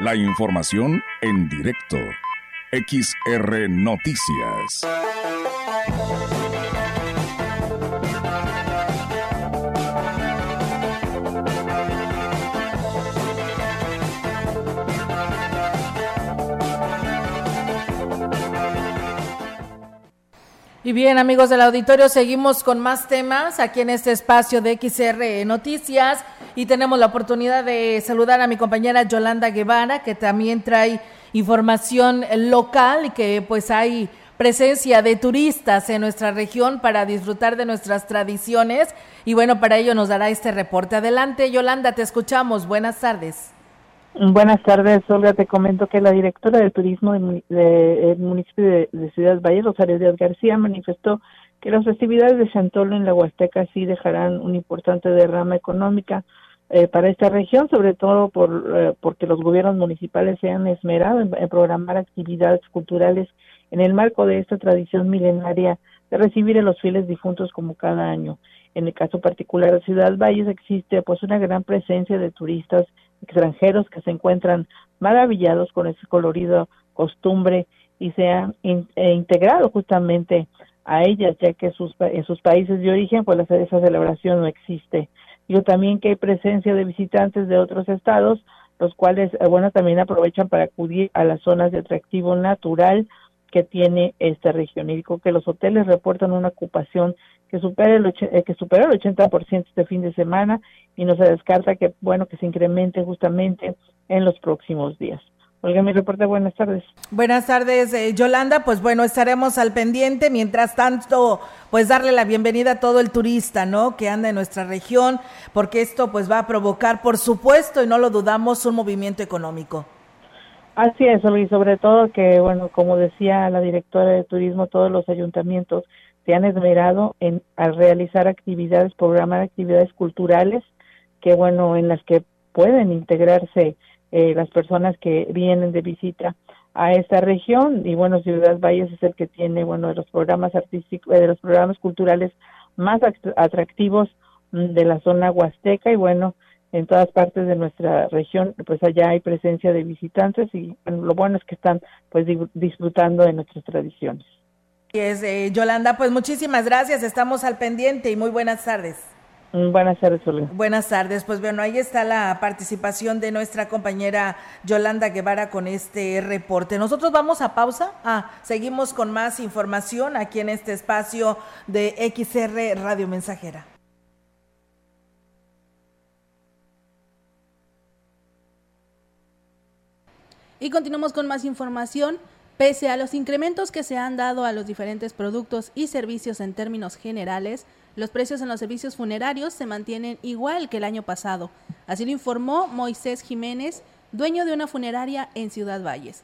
La información en directo. XR Noticias. Y bien, amigos del auditorio, seguimos con más temas aquí en este espacio de XR Noticias y tenemos la oportunidad de saludar a mi compañera Yolanda Guevara, que también trae información local y que pues hay presencia de turistas en nuestra región para disfrutar de nuestras tradiciones y bueno, para ello nos dará este reporte. Adelante, Yolanda, te escuchamos. Buenas tardes. Buenas tardes, Olga. Te comento que la directora de turismo del municipio de, Ciudad Valle, Rosario Díaz García, manifestó que las festividades de Chantolo en la Huasteca sí dejarán una importante derrama económica eh, para esta región, sobre todo por eh, porque los gobiernos municipales se han esmerado en, programar actividades culturales en el marco de esta tradición milenaria de recibir a los fieles difuntos como cada año. En el caso particular de Ciudad Valles existe pues una gran presencia de turistas extranjeros que se encuentran maravillados con ese colorido costumbre y se han eh, integrado justamente a ellas, ya que sus, en sus países de origen pues esa celebración no existe. Yo también que hay presencia de visitantes de otros estados, los cuales, eh, bueno, también aprovechan para acudir a las zonas de atractivo natural que tiene esta región. Y digo que los hoteles reportan una ocupación que supera el, eh, que supera el 80% este fin de semana y no se descarta que, bueno, que se incremente justamente en los próximos días. Olga, mi reporte, buenas tardes. Buenas tardes, eh, Yolanda. Pues bueno, estaremos al pendiente. Mientras tanto, pues darle la bienvenida a todo el turista, ¿no? Que anda en nuestra región, porque esto pues va a provocar, por supuesto, y no lo dudamos, un movimiento económico. Así es, y sobre todo que, bueno, como decía la directora de turismo, todos los ayuntamientos se han esmerado en al realizar actividades, programar actividades culturales, que bueno, en las que pueden integrarse eh, las personas que vienen de visita a esta región y bueno Ciudad Valles es el que tiene bueno de los programas artísticos de los programas culturales más atractivos mm, de la zona huasteca y bueno en todas partes de nuestra región pues allá hay presencia de visitantes y lo bueno es que están pues disfrutando de nuestras tradiciones. Es, eh, Yolanda, pues muchísimas gracias, estamos al pendiente y muy buenas tardes. Buenas tardes, Olga. Buenas tardes. Pues bueno, ahí está la participación de nuestra compañera Yolanda Guevara con este reporte. Nosotros vamos a pausa. Ah, seguimos con más información aquí en este espacio de XR Radio Mensajera. Y continuamos con más información. Pese a los incrementos que se han dado a los diferentes productos y servicios en términos generales, los precios en los servicios funerarios se mantienen igual que el año pasado. Así lo informó Moisés Jiménez, dueño de una funeraria en Ciudad Valles.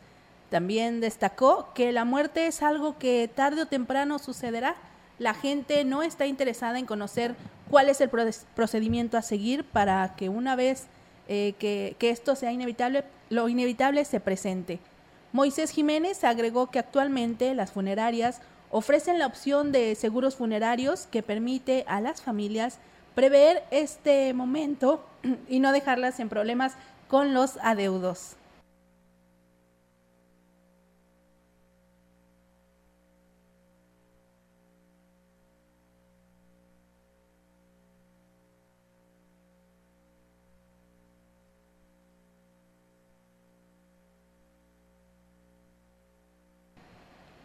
También destacó que la muerte es algo que tarde o temprano sucederá. La gente no está interesada en conocer cuál es el procedimiento a seguir para que una vez eh, que, que esto sea inevitable, lo inevitable se presente. Moisés Jiménez agregó que actualmente las funerarias ofrecen la opción de seguros funerarios que permite a las familias prever este momento y no dejarlas en problemas con los adeudos.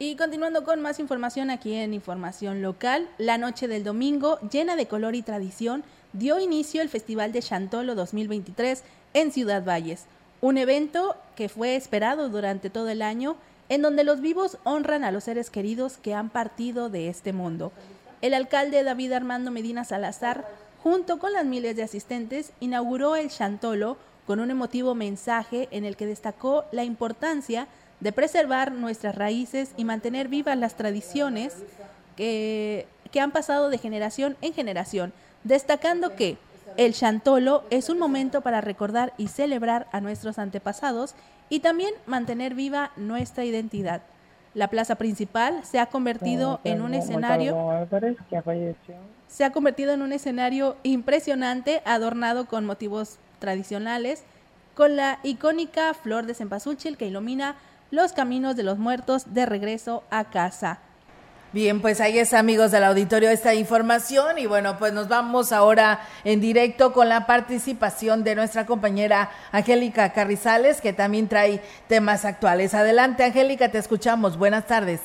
Y continuando con más información aquí en Información Local, la noche del domingo, llena de color y tradición, dio inicio el Festival de Chantolo 2023 en Ciudad Valles, un evento que fue esperado durante todo el año, en donde los vivos honran a los seres queridos que han partido de este mundo. El alcalde David Armando Medina Salazar, junto con las miles de asistentes, inauguró el Chantolo con un emotivo mensaje en el que destacó la importancia de preservar nuestras raíces y mantener vivas las tradiciones que, que han pasado de generación en generación, destacando que el chantolo es un momento para recordar y celebrar a nuestros antepasados y también mantener viva nuestra identidad. La plaza principal se ha convertido en un escenario se ha convertido en un escenario impresionante adornado con motivos tradicionales con la icónica flor de cempasúchil que ilumina los caminos de los muertos de regreso a casa. Bien, pues ahí es amigos del auditorio esta información y bueno, pues nos vamos ahora en directo con la participación de nuestra compañera Angélica Carrizales que también trae temas actuales. Adelante Angélica, te escuchamos. Buenas tardes.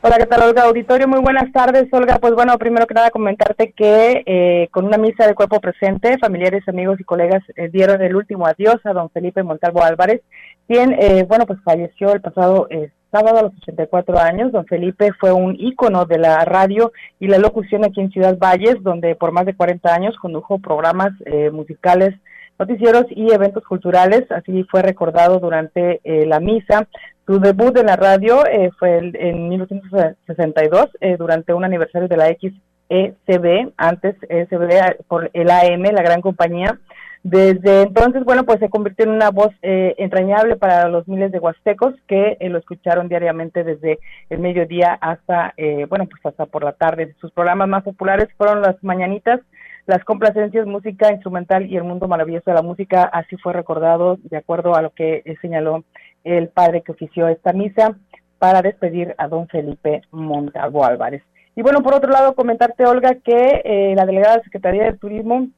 Hola, ¿qué tal, Olga? Auditorio, muy buenas tardes, Olga. Pues bueno, primero que nada comentarte que eh, con una misa de cuerpo presente, familiares, amigos y colegas eh, dieron el último adiós a don Felipe Montalvo Álvarez, quien, eh, bueno, pues falleció el pasado sábado a los 84 años. Don Felipe fue un ícono de la radio y la locución aquí en Ciudad Valles, donde por más de 40 años condujo programas musicales noticieros y eventos culturales. Así fue recordado durante la misa. Su debut en la radio eh, fue en 1962 eh, durante un aniversario de la XECB, antes ECB por el AM, la gran compañía. Desde entonces, bueno, pues se convirtió en una voz eh, entrañable para los miles de huastecos que lo escucharon diariamente desde el mediodía hasta, bueno, pues hasta por la tarde. Sus programas más populares fueron las mañanitas, las complacencias, música instrumental y el mundo maravilloso de la música. Así fue recordado de acuerdo a lo que señaló el padre que ofició esta misa para despedir a don Felipe Montalvo Álvarez. Y bueno, por otro lado, comentarte, Olga, que eh, la delegada de Secretaría de Turismo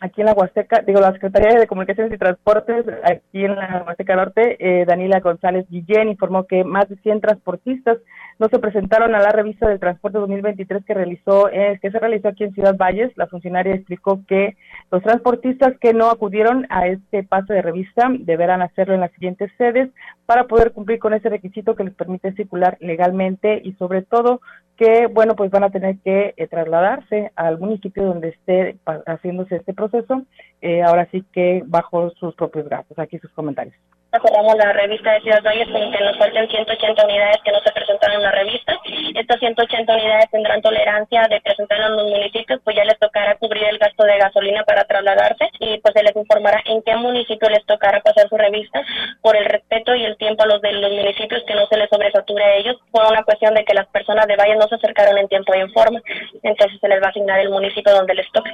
aquí en la Huasteca, digo, la Secretaría de Comunicaciones y Transportes aquí en la Huasteca Norte, eh, Daniela González Guillén, informó que más de 100 transportistas no se presentaron a la revista del transporte 2023 que realizó eh, que se realizó aquí en Ciudad Valles. La funcionaria explicó que los transportistas que no acudieron a este paso de revista deberán hacerlo en las siguientes sedes para poder cumplir con ese requisito que les permite circular legalmente y sobre todo que, bueno, pues van a tener que eh, trasladarse al municipio donde esté haciéndose este proceso, eh, ahora sí que bajo sus propios gastos. Aquí sus comentarios. Cerramos la revista de Ciudad Valles con que nos faltan 180 unidades que no se presentaron en la revista. Estas 180 unidades tendrán tolerancia de presentar en los municipios, pues ya les tocará cubrir el gasto de gasolina para trasladarse y pues se les informará en qué municipio les tocará pasar su revista por el respeto y el tiempo a los de los municipios que no se les sobresature a ellos por una cuestión de que las personas de Valles no se acercaron en tiempo y en forma. Entonces se les va a asignar el municipio donde les toque.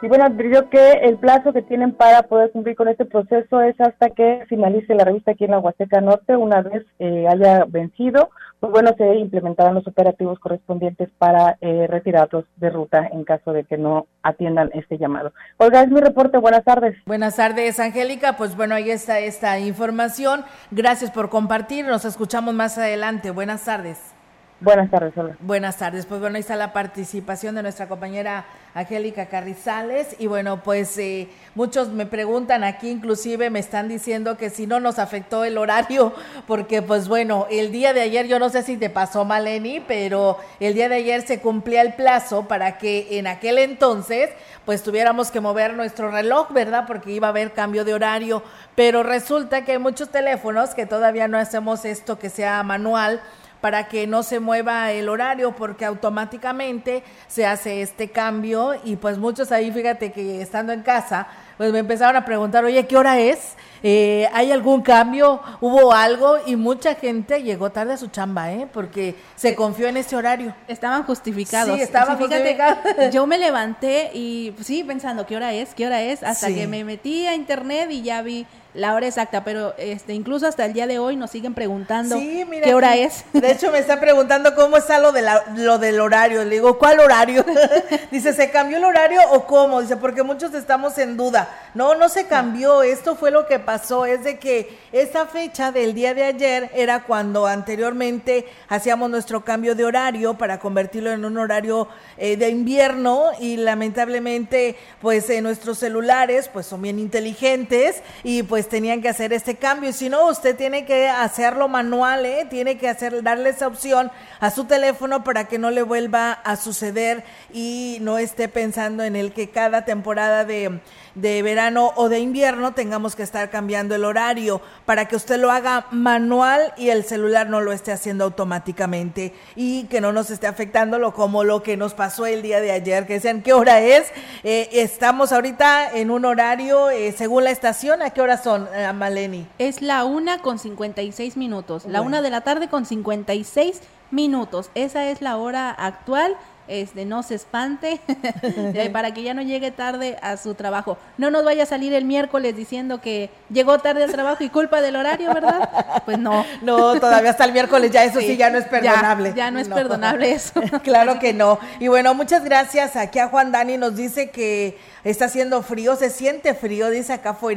Y bueno, advirtió que el plazo que tienen para poder cumplir con este proceso es hasta que finalice la revista aquí en la Huasteca Norte. Una vez eh, haya vencido, pues bueno, se implementarán los operativos correspondientes para eh, retirarlos de ruta en caso de que no atiendan este llamado. Olga, es mi reporte. Buenas tardes. Buenas tardes, Angélica. Pues bueno, ahí está esta información. Gracias por compartir. Nos escuchamos más adelante. Buenas tardes. Buenas tardes, hola. Buenas tardes. Pues bueno, ahí está la participación de nuestra compañera Angélica Carrizales. Y bueno, pues eh, muchos me preguntan aquí, inclusive me están diciendo que si no nos afectó el horario, porque pues bueno, el día de ayer, yo no sé si te pasó, Maleni, pero el día de ayer se cumplía el plazo para que en aquel entonces pues tuviéramos que mover nuestro reloj, ¿verdad? Porque iba a haber cambio de horario. Pero resulta que hay muchos teléfonos que todavía no hacemos esto que sea manual para que no se mueva el horario porque automáticamente se hace este cambio y pues muchos ahí, fíjate que estando en casa, pues me empezaron a preguntar, oye, ¿qué hora es? Eh, ¿Hay algún cambio? ¿Hubo algo? Y mucha gente llegó tarde a su chamba, ¿eh? Porque se confió en ese horario. Estaban justificados. Sí, estaban justificados. Yo me levanté y sí, pensando, ¿qué hora es? ¿Qué hora es? Hasta que me metí a internet y ya vi la hora exacta, pero este incluso hasta el día de hoy nos siguen preguntando qué hora es. De hecho, me está preguntando cómo está lo, de lo del horario. Le digo, ¿cuál horario? Dice, ¿se cambió el horario o cómo? Dice, porque muchos estamos en duda. No, no se cambió. Esto fue lo que pasó. Es de que esa fecha del día de ayer era cuando anteriormente hacíamos nuestro cambio de horario para convertirlo en un horario eh, de invierno y lamentablemente, pues en nuestros celulares, pues son bien inteligentes y pues tenían que hacer este cambio. Y si no, usted tiene que hacerlo manual, ¿eh? tiene que hacer, darle esa opción a su teléfono para que no le vuelva a suceder y no esté pensando en el que cada temporada de, de verano o de invierno tengamos que estar cambiando el horario para que usted lo haga manual y el celular no lo esté haciendo automáticamente y que no nos esté afectándolo como lo que nos pasó el día de ayer, que decían qué hora es. Eh, estamos ahorita en un horario eh, según la estación, ¿a qué hora son, eh, Maleni? Es la una con 56 minutos, la una de la tarde con 56 minutos. Esa es la hora actual este, no se espante, para que ya no llegue tarde a su trabajo. No nos vaya a salir el miércoles diciendo que llegó tarde al trabajo y culpa del horario, ¿verdad? Pues no. No, todavía hasta el miércoles, ya eso sí, ya no es perdonable. Ya, no es perdonable eso. claro que no. Y bueno, muchas gracias. Aquí a Juan Dani nos dice que está haciendo frío, se siente frío, dice acá afuera,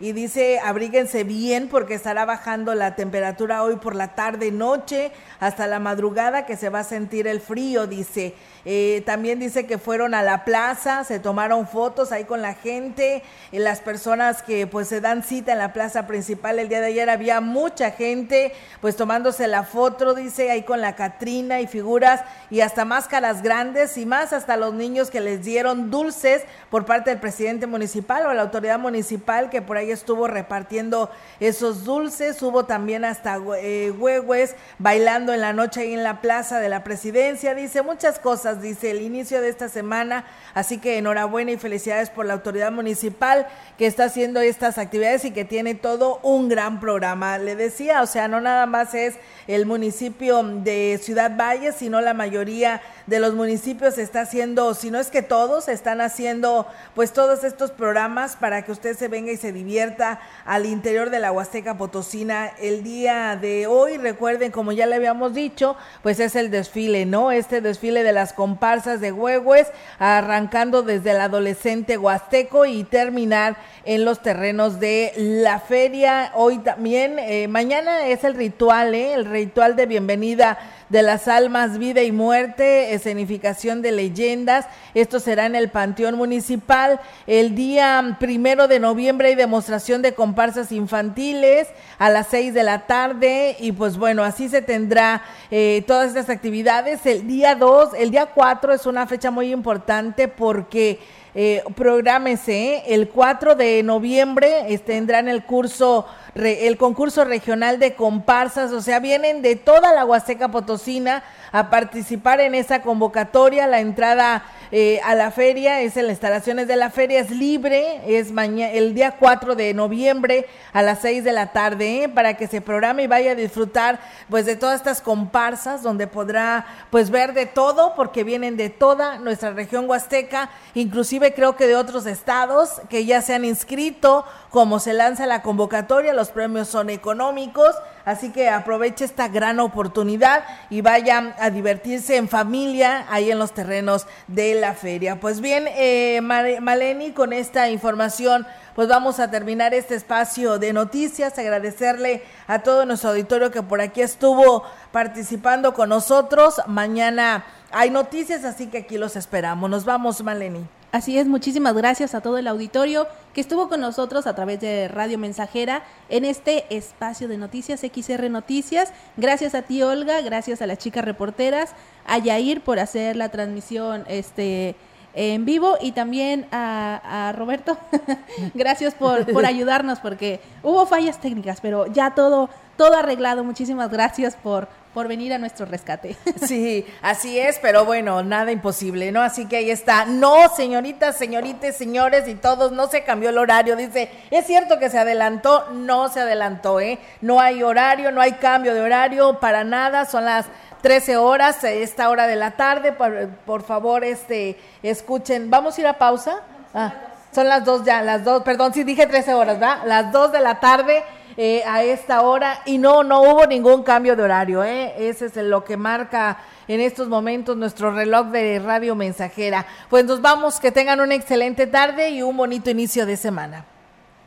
y dice abríguense bien porque estará bajando la temperatura hoy por la tarde, noche, hasta la madrugada que se va a sentir el frío, dice. Eh, también dice que fueron a la plaza, se tomaron fotos ahí con la gente, las personas que pues se dan cita en la plaza principal el día de ayer había mucha gente pues tomándose la foto, dice ahí con la Catrina y figuras y hasta máscaras grandes y más hasta los niños que les dieron dulces por parte del presidente municipal o la autoridad municipal que por ahí estuvo repartiendo esos dulces, hubo también hasta eh, huehues bailando en la noche ahí en la plaza de la presidencia, dice muchas cosas dice el inicio de esta semana, así que enhorabuena y felicidades por la autoridad municipal que está haciendo estas actividades y que tiene todo un gran programa. Le decía, o sea, no nada más es el municipio de Ciudad Valle, sino la mayoría de los municipios está haciendo, si no es que todos, están haciendo pues todos estos programas para que usted se venga y se divierta al interior de la Huasteca Potosina el día de hoy. Recuerden, como ya le habíamos dicho, pues es el desfile, ¿no? Este desfile de de las comparsas de Huehues, arrancando desde el adolescente huasteco y terminar en los terrenos de la feria. Hoy también, eh, mañana es el ritual, ¿eh? el ritual de bienvenida de las almas, vida y muerte, escenificación de leyendas. Esto será en el Panteón Municipal. El día primero de noviembre hay demostración de comparsas infantiles a las seis de la tarde. Y pues bueno, así se tendrá eh, todas estas actividades. El día dos, el día cuatro es una fecha muy importante porque eh, prográmese, el 4 de noviembre tendrán el curso, el concurso regional de comparsas, o sea, vienen de toda la Huasteca Potosina a participar en esa convocatoria. La entrada eh, a la feria es en las instalaciones de la feria, es libre, es mañana, el día 4 de noviembre a las 6 de la tarde, ¿eh? para que se programe y vaya a disfrutar pues de todas estas comparsas donde podrá pues ver de todo porque vienen de toda nuestra región huasteca, inclusive creo que de otros estados que ya se han inscrito, como se lanza la convocatoria, los premios son económicos, así que aproveche esta gran oportunidad y vaya a divertirse en familia ahí en los terrenos de la feria. Pues bien, eh, Maleni, con esta información, pues vamos a terminar este espacio de noticias. Agradecerle a todo nuestro auditorio que por aquí estuvo participando con nosotros. Mañana hay noticias, así que aquí los esperamos. Nos vamos, Maleni. Así es, muchísimas gracias a todo el auditorio que estuvo con nosotros a través de Radio Mensajera en este espacio de noticias XR Noticias. Gracias a ti, Olga, gracias a las chicas reporteras, a Yair por hacer la transmisión este en vivo y también a, Roberto. gracias por, por ayudarnos porque hubo fallas técnicas, pero ya todo, todo arreglado. Muchísimas gracias por por venir a nuestro rescate. Sí, así es, pero bueno, nada imposible, ¿no? Así que ahí está. No, señoritas, señoritas, señores y todos, no se cambió el horario. Dice, es cierto que se adelantó, no se adelantó, ¿eh? No hay horario, no hay cambio de horario para nada, son las 13 horas, esta hora de la tarde, por, favor, este, escuchen. ¿Vamos a ir a pausa? Ah, son las dos ya, las dos, perdón, sí dije 13 horas, ¿verdad? Las dos de la tarde eh, a esta hora y no, no hubo ningún cambio de horario, ¿eh? ese es lo que marca en estos momentos nuestro reloj de radio mensajera. Pues nos vamos, que tengan una excelente tarde y un bonito inicio de semana.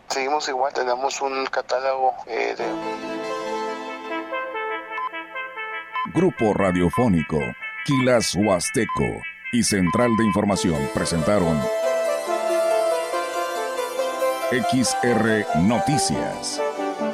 Seguimos igual, tenemos un catálogo eh, de... Grupo Radiofónico, Quilas Huasteco y Central de Información presentaron XR Noticias.